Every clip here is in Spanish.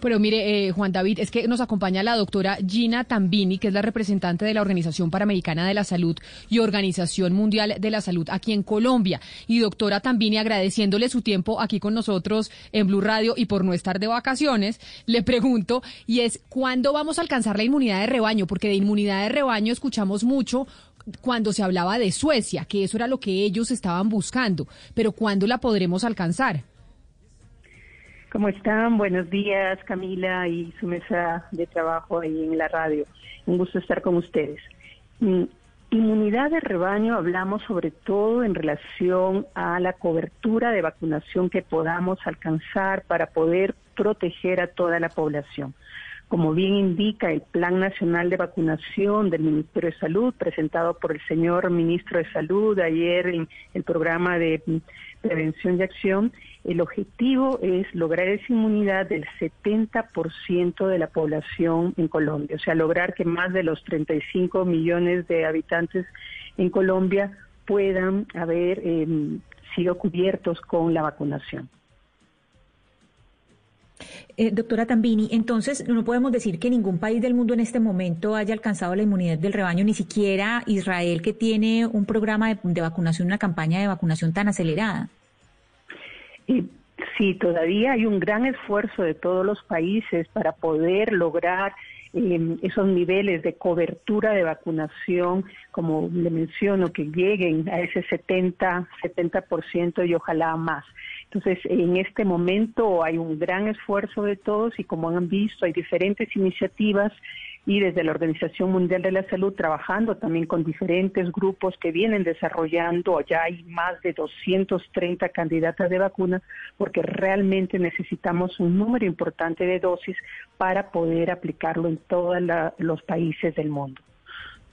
Pero mire, eh, Juan David, es que nos acompaña la doctora Gina Tambini, que es la representante de la Organización Panamericana de la Salud y Organización Mundial de la Salud aquí en Colombia. Y doctora Tambini, agradeciéndole su tiempo aquí con nosotros en Blue Radio y por no estar de vacaciones, le pregunto, y es, ¿cuándo vamos a alcanzar la inmunidad de rebaño? Porque de inmunidad de rebaño escuchamos mucho cuando se hablaba de Suecia, que eso era lo que ellos estaban buscando, pero ¿cuándo la podremos alcanzar? ¿Cómo están? Buenos días, Camila y su mesa de trabajo ahí en la radio. Un gusto estar con ustedes. Mm, inmunidad de rebaño hablamos sobre todo en relación a la cobertura de vacunación que podamos alcanzar para poder proteger a toda la población. Como bien indica el Plan Nacional de Vacunación del Ministerio de Salud, presentado por el señor Ministro de Salud ayer en el programa de prevención y acción, el objetivo es lograr esa inmunidad del 70% de la población en Colombia, o sea, lograr que más de los 35 millones de habitantes en Colombia puedan haber em, sido cubiertos con la vacunación. Eh, doctora Tambini, entonces no podemos decir que ningún país del mundo en este momento haya alcanzado la inmunidad del rebaño, ni siquiera Israel que tiene un programa de, vacunación, una campaña de vacunación tan acelerada. Sí, todavía hay un gran esfuerzo de todos los países para poder lograr em, esos niveles de cobertura de vacunación, como le menciono, que lleguen a ese 70, 70% y ojalá más. Entonces, en este momento hay un gran esfuerzo de todos y como han visto, hay diferentes iniciativas y desde la Organización Mundial de la Salud trabajando también con diferentes grupos que vienen desarrollando, ya hay más de 230 candidatas de vacuna, porque realmente necesitamos un número importante de dosis para poder aplicarlo en todos los países del mundo.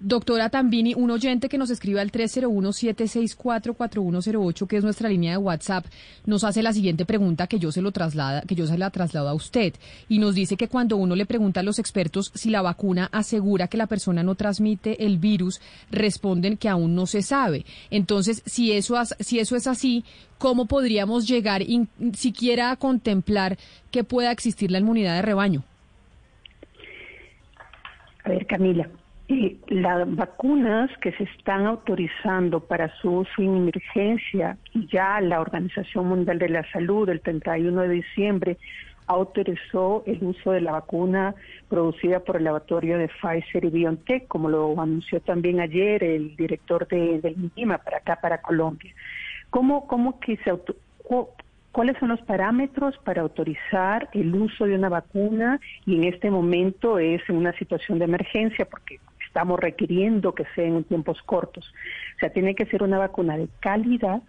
Doctora Tambini, un oyente que nos escribe al 301-764-4108, que es nuestra línea de WhatsApp, nos hace la siguiente pregunta que yo se lo traslada, que yo se la traslado a usted, y nos dice que cuando uno le pregunta a los expertos si la vacuna asegura que la persona no transmite el virus, responden que aún no se sabe. Entonces, si eso, si eso es así, ¿cómo podríamos llegar siquiera a contemplar que pueda existir la inmunidad de rebaño? A ver, Camila, las vacunas que se están autorizando para su uso en emergencia, y ya la Organización Mundial de la Salud el 31 de diciembre autorizó el uso de la vacuna producida por el laboratorio de Pfizer y BioNTech, como lo anunció también ayer el director de, del MIMA para acá, para Colombia. ¿Cómo, cómo que se ¿Cuáles son los parámetros para autorizar el uso de una vacuna? Y en este momento es en una situación de emergencia, porque estamos requiriendo que sea en tiempos cortos. O sea, tiene que ser una vacuna de calidad,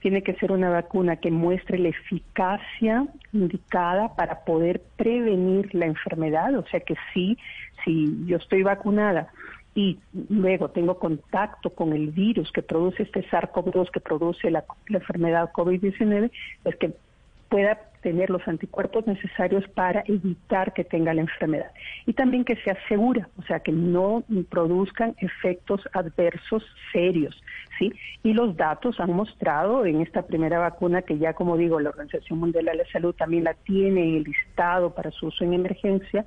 tiene que ser una vacuna que muestre la eficacia indicada para poder prevenir la enfermedad, o sea que sí, si yo estoy vacunada y luego tengo contacto con el virus que produce este SARS-CoV-2 que produce la, enfermedad COVID-19, es que pueda tener los anticuerpos necesarios para evitar que tenga la enfermedad. Y también que sea segura, o sea, que no produzcan efectos adversos serios, ¿sí? Y los datos han mostrado en esta primera vacuna, que ya como digo, la Organización Mundial de la Salud también la tiene en el listado para su uso en emergencia,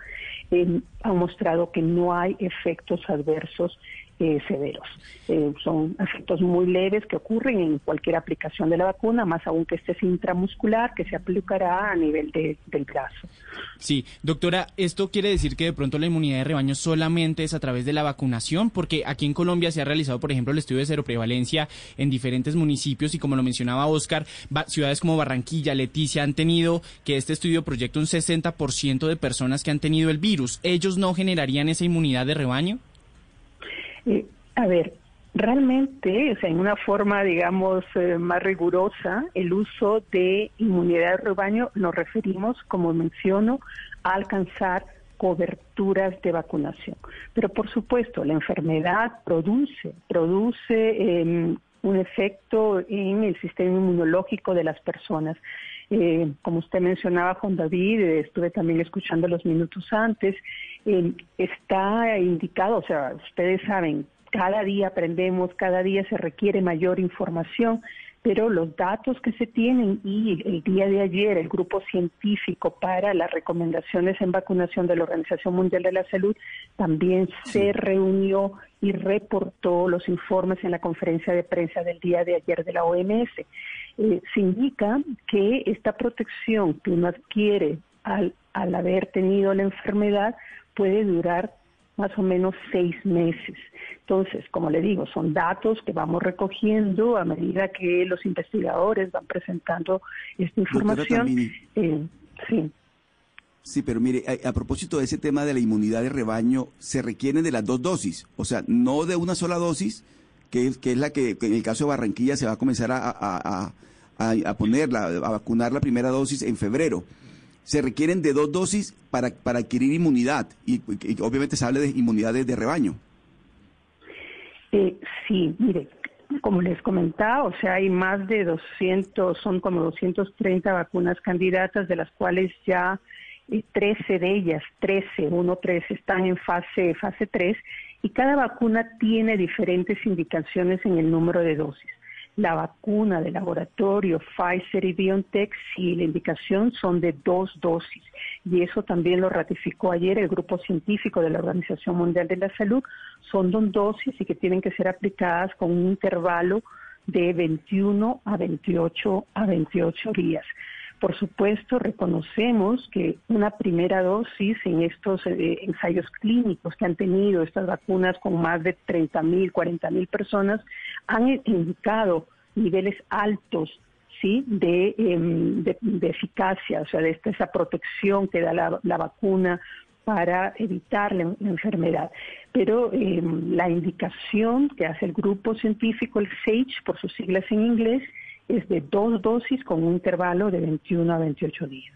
eh, han mostrado que no hay efectos adversos eh, severos. Eh, son efectos muy leves que ocurren en cualquier aplicación de la vacuna, más aún que este es intramuscular, que se aplicará a nivel del brazo. Sí, doctora, ¿esto quiere decir que de pronto la inmunidad de rebaño solamente es a través de la vacunación? Porque aquí en Colombia se ha realizado, por ejemplo, el estudio de seroprevalencia en diferentes municipios y como lo mencionaba Oscar, ciudades como Barranquilla, Leticia han tenido que este estudio proyecta un 60% de personas que han tenido el virus. ¿Ellos no generarían esa inmunidad de rebaño? Eh, a ver, realmente, o sea, en una forma, digamos, eh, más rigurosa, el uso de inmunidad de rebaño nos referimos, como menciono, a alcanzar coberturas de vacunación. Pero por supuesto, la enfermedad produce, produce em, un efecto en el sistema inmunológico de las personas. Eh, como usted mencionaba, Juan David, estuve también escuchando los minutos antes, eh, está indicado, o sea, ustedes saben, cada día aprendemos, cada día se requiere mayor información. pero los datos que se tienen y el día de ayer el grupo científico para las recomendaciones en vacunación de la Organización Mundial de la Salud también se reunió y reportó los informes en la conferencia de prensa del día de ayer de la OMS. Eh, se indica que esta protección que uno adquiere al, al haber tenido la enfermedad puede durar más o menos seis meses. Entonces, como le digo, son datos que vamos recogiendo a medida que los investigadores van presentando esta información. Eh, sí. Sí, pero mire, a, propósito de ese tema de la inmunidad de rebaño, se requieren de las dos dosis, o sea, no de una sola dosis, que es, que es la que en el caso de Barranquilla se va a comenzar a, a, a, ponerla, a vacunar la primera dosis en febrero se requieren de dos dosis para, para adquirir inmunidad y, obviamente se habla de inmunidades de rebaño. Eh, sí, mire, como les comentaba, o sea, hay más de 200, son como 230 vacunas candidatas, de las cuales ya 13 eh, de ellas, 13, 1, 3, están en fase, fase 3, y cada vacuna tiene diferentes indicaciones en el número de dosis la vacuna de laboratorio Pfizer y BioNTech, si la indicación son de dos dosis. Y eso también lo ratificó ayer el grupo científico de la Organización Mundial de la Salud. Son dos dosis y que tienen que ser aplicadas con un intervalo de 21 a 28 a 28 días. Por supuesto, reconocemos que una primera dosis en estos eh, ensayos clínicos que han tenido estas vacunas con más de 30 mil, 40 mil personas han indicado niveles altos ¿sí? Em, de, de, eficacia, o sea, de esta, esa protección que da la, vacuna para evitar la, enfermedad. Pero em, la indicación que hace el grupo científico, el SAGE, por sus siglas en inglés, es de dos dosis con un intervalo de 21 a 28 días.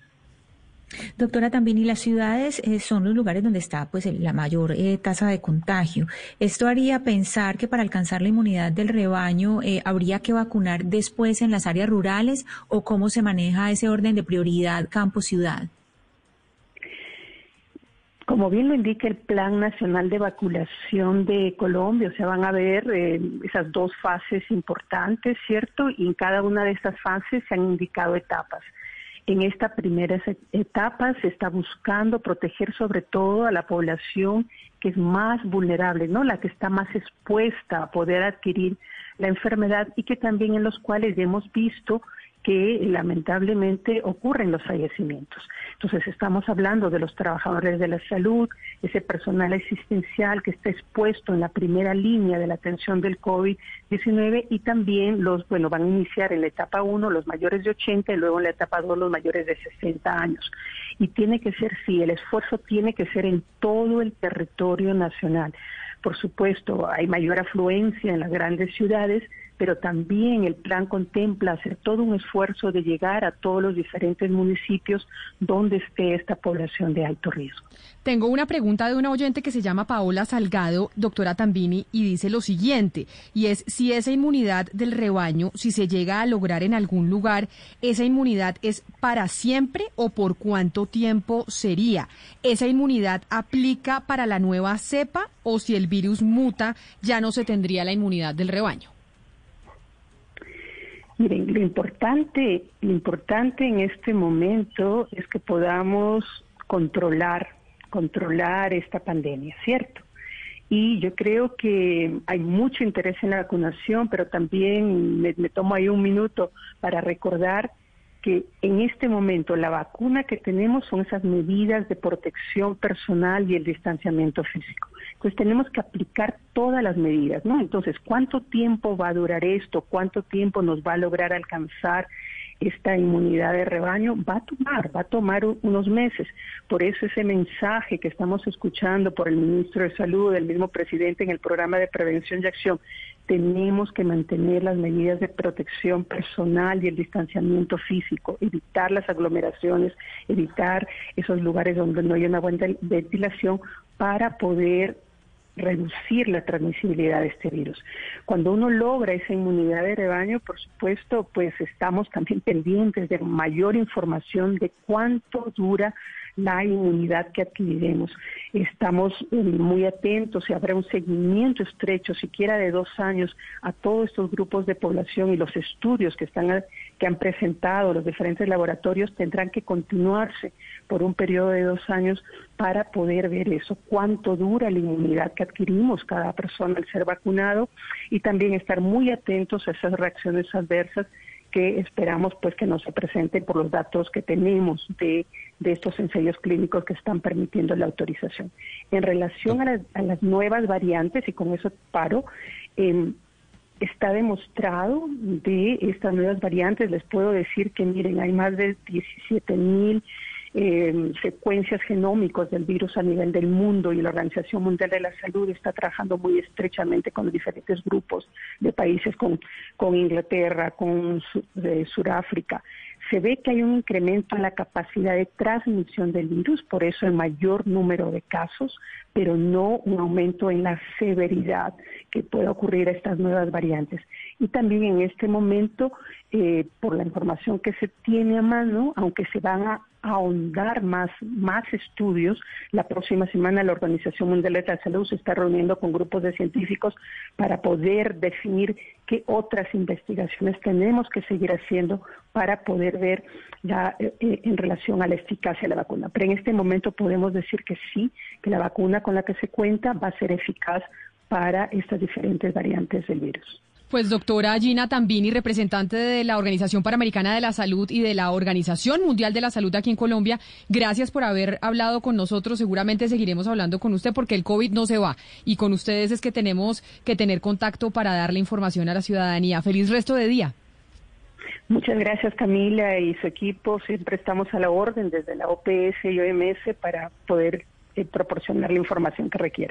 Doctora, también y las ciudades eh, son los lugares donde está pues la mayor eh, tasa de contagio. Esto haría pensar que para alcanzar la inmunidad del rebaño eh, habría que vacunar después en las áreas rurales o cómo se maneja ese orden de prioridad campo-ciudad. Como bien lo indica el Plan Nacional de Vacunación de Colombia, o sea, van a ver eh, esas dos fases importantes, ¿cierto? Y en cada una de estas fases se han indicado etapas. En esta primera etapa se está buscando proteger sobre todo a la población que es más vulnerable, ¿no? La que está más expuesta a poder adquirir la enfermedad y que también en los cuales hemos visto que lamentablemente ocurren los fallecimientos. Entonces estamos hablando de los trabajadores de la salud, ese personal asistencial que está expuesto en la primera línea de la atención del COVID-19 y también los, bueno, van a iniciar en la etapa 1 los mayores de 80 y luego en la etapa 2 los mayores de 60 años. Y tiene que ser, sí, el esfuerzo tiene que ser en todo el territorio nacional. Por supuesto, hay mayor afluencia en las grandes ciudades, pero también el plan contempla hacer todo un esfuerzo de llegar a todos los diferentes municipios donde esté esta población de alto riesgo. Tengo una pregunta de una oyente que se llama Paola Salgado, doctora Tambini, y dice lo siguiente, y es si esa inmunidad del rebaño, si se llega a lograr en algún lugar, esa inmunidad es para siempre o por cuánto tiempo sería. ¿Esa inmunidad aplica para la nueva cepa o si el virus muta ya no se tendría la inmunidad del rebaño? Miren, lo importante, lo importante en este momento es que podamos controlar, controlar esta pandemia, ¿cierto? Y yo creo que hay mucho interés en la vacunación, pero también me, me tomo ahí un minuto para recordar que en este momento la vacuna que tenemos son esas medidas de protección personal y el distanciamiento físico. Entonces tenemos que aplicar todas las medidas, ¿no? Entonces, ¿cuánto tiempo va a durar esto? ¿Cuánto tiempo nos va a lograr alcanzar esta inmunidad de rebaño? Va a tomar, va a tomar unos meses. Por eso ese mensaje que estamos escuchando por el ministro de Salud, el mismo presidente en el programa de prevención y acción, tenemos que mantener las medidas de protección personal y el distanciamiento físico, evitar las aglomeraciones, evitar esos lugares donde no hay una buena ventilación para poder reducir la transmisibilidad de este virus. Cuando uno logra esa inmunidad de rebaño, por supuesto, pues estamos también pendientes de mayor información de cuánto dura la inmunidad que adquiriremos. Estamos eh, muy atentos y habrá un seguimiento estrecho, siquiera de dos años, a todos estos grupos de población y los estudios que están que han presentado los diferentes laboratorios tendrán que continuarse por un periodo de dos años para poder ver eso, cuánto dura la inmunidad que adquirimos cada persona al ser vacunado y también estar muy atentos a esas reacciones adversas que esperamos pues que no se presenten por los datos que tenemos de, estos ensayos clínicos que están permitiendo la autorización. En relación a, las nuevas variantes, y con eso paro, em, está demostrado de estas nuevas variantes, les puedo decir que miren, hay más de 17 mil eh, secuencias genómicos del virus a nivel del mundo y la Organización Mundial de la Salud está trabajando muy estrechamente con diferentes grupos de países, con, con Inglaterra, con Sudáfrica. Se ve que hay un incremento en la capacidad de transmisión del virus, por eso el mayor número de casos, pero no un aumento en la severidad que pueda ocurrir a estas nuevas variantes. Y también en este momento, eh, por la información que se tiene a mano, aunque se van a ahondar más, más estudios. La próxima semana la Organización Mundial de la Salud se está reuniendo con grupos de científicos para poder definir qué otras investigaciones tenemos que seguir haciendo para poder ver ya eh, eh, en relación a la eficacia de la vacuna. Pero en este momento podemos decir que sí, que la vacuna con la que se cuenta va a ser eficaz para estas diferentes variantes del virus. Pues doctora Gina Tambini, representante de la Organización Panamericana de la Salud y de la Organización Mundial de la Salud aquí en Colombia, gracias por haber hablado con nosotros. Seguramente seguiremos hablando con usted porque el COVID no se va y con ustedes es que tenemos que tener contacto para darle información a la ciudadanía. Feliz resto de día. Muchas gracias Camila y su equipo. Siempre estamos a la orden desde la OPS y OMS para poder eh, proporcionar la información que requiera.